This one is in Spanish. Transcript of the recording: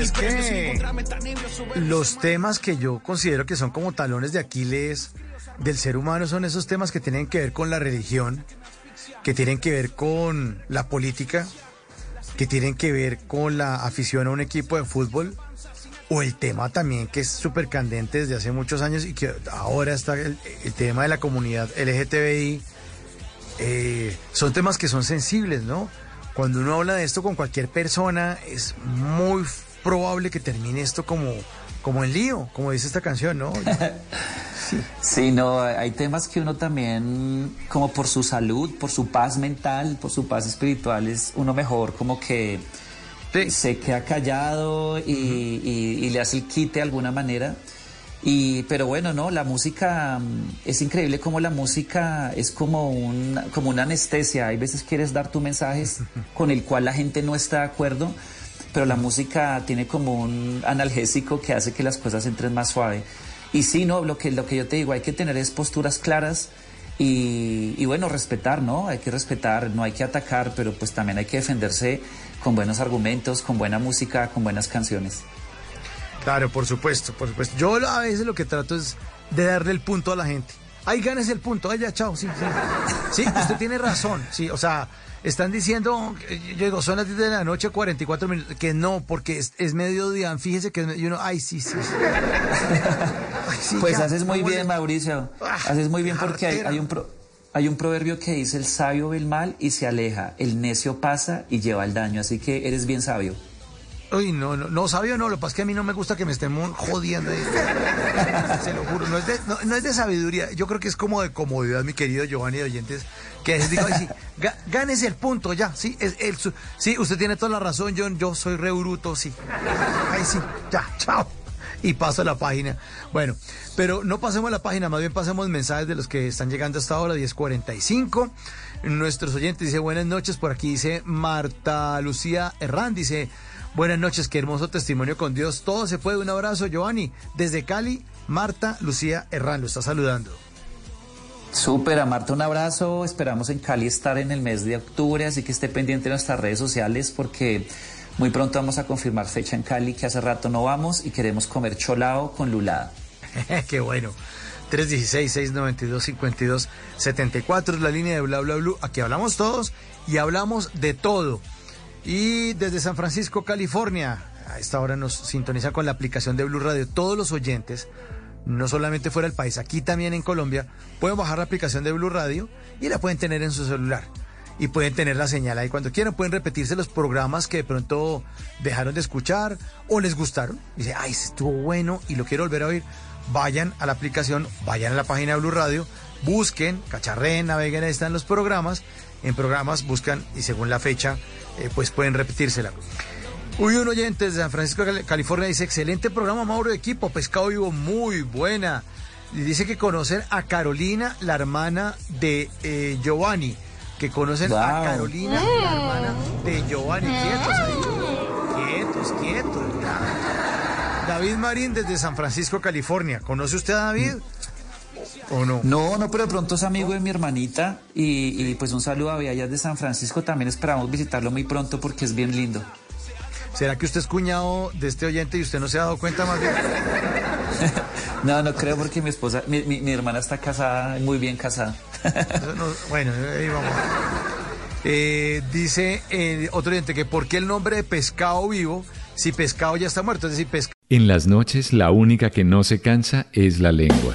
Es que los temas que yo considero que son como talones de Aquiles del ser humano son esos temas que tienen que ver con la religión, que tienen que ver con la política, que tienen que ver con la afición a un equipo de fútbol, o el tema también que es súper candente desde hace muchos años y que ahora está el, el tema de la comunidad LGTBI. Eh, son temas que son sensibles, ¿no? Cuando uno habla de esto con cualquier persona, es muy probable que termine esto como, como en lío, como dice esta canción, ¿no? Sí. sí, no, hay temas que uno también, como por su salud, por su paz mental, por su paz espiritual, es uno mejor como que se queda callado y, y, le hace el quite de alguna manera. Y, pero bueno, no, la música mm, es increíble como la música es como, un, como una anestesia. Hay veces quieres dar tu mensajes con el cual la gente no está de acuerdo, pero la música tiene como un analgésico que hace que las cosas entren más suave. Y sí, no, lo que, lo que yo te digo, hay que tener es posturas claras y, y bueno, respetar, ¿no? Hay que respetar, no hay que atacar, pero pues también hay que defenderse con buenos argumentos, con buena música, con buenas canciones. Claro, por supuesto, por supuesto. Yo a veces lo que trato es de darle el punto a la gente. Ahí ganes el punto, ay ya, chao, sí, sí. Sí, usted tiene razón, sí, o sea, están diciendo, yo digo, son las 10 de la noche, 44 minutos, que no, porque es, es mediodía, fíjese que y uno, ay, sí, sí. pues haces muy bien, Mauricio, ah, haces muy bien porque hay, hay un... hay un proverbio que dice, el sabio ve el mal y se aleja, el necio pasa y lleva el daño, así que eres bien sabio. Uy, no, no, no, sabio no, lo que pasa es que a mí no me gusta que me estén jodiendo. Se lo juro, no es, de, no, es de sabiduría, yo creo que es como de comodidad, mi querido Giovanni de oyentes, que digo, sí, gánese el punto ya, sí, es el, sí, usted tiene toda la razón, John, yo soy re bruto, sí. Ay, sí, ya, chao. Y paso a la página. Bueno, pero no pasemos a la página, más bien pasemos mensajes de los que están llegando hasta ahora, 1045. Nuestros oyentes dice buenas noches, por aquí dice Marta Lucía Herrán, dice Buenas noches, qué hermoso testimonio con Dios. Todo se puede. Un abrazo, Giovanni. Desde Cali, Marta Lucía Herrán lo está saludando. Súper, a Marta un abrazo. Esperamos en Cali estar en el mes de octubre, así que esté pendiente de nuestras redes sociales porque muy pronto vamos a confirmar fecha en Cali, que hace rato no vamos y queremos comer cholao con lulada. qué bueno. 316-692-5274 es la línea de Bla Bla Blue. Aquí hablamos todos y hablamos de todo. Y desde San Francisco, California, a esta hora nos sintoniza con la aplicación de Blue Radio. Todos los oyentes, no solamente fuera del país, aquí también en Colombia, pueden bajar la aplicación de Blue Radio y la pueden tener en su celular. Y pueden tener la señal ahí cuando quieran. Pueden repetirse los programas que de pronto dejaron de escuchar o les gustaron. Dice, ay, estuvo bueno y lo quiero volver a oír. Vayan a la aplicación, vayan a la página de Blue Radio, busquen, cacharreen, naveguen, ahí están los programas. En programas buscan y según la fecha eh, pues pueden repetírsela. Uy, un oyente de San Francisco, California, dice, excelente programa, Mauro de Equipo, Pescado Vivo, muy buena. Y dice que conocen a Carolina, la hermana de eh, Giovanni. Que conocen a Carolina, la hermana de Giovanni. Quietos ahí. Quietos, quietos. David Marín desde San Francisco, California. ¿Conoce usted a David? ¿O no? No, no, pero de pronto es amigo de mi hermanita y, pues un saludo a Villallas de San Francisco. También esperamos visitarlo muy pronto porque es bien lindo. ¿Será que usted es cuñado de este oyente y usted no se ha dado cuenta más bien? no, no creo porque mi esposa, mi, hermana está casada, muy bien casada. Bueno, ahí vamos. Eh, dice eh, otro oyente que ¿por qué el nombre de pescado vivo si pescado ya está muerto? Es decir, pescado. En las noches la única que no se cansa es la lengua.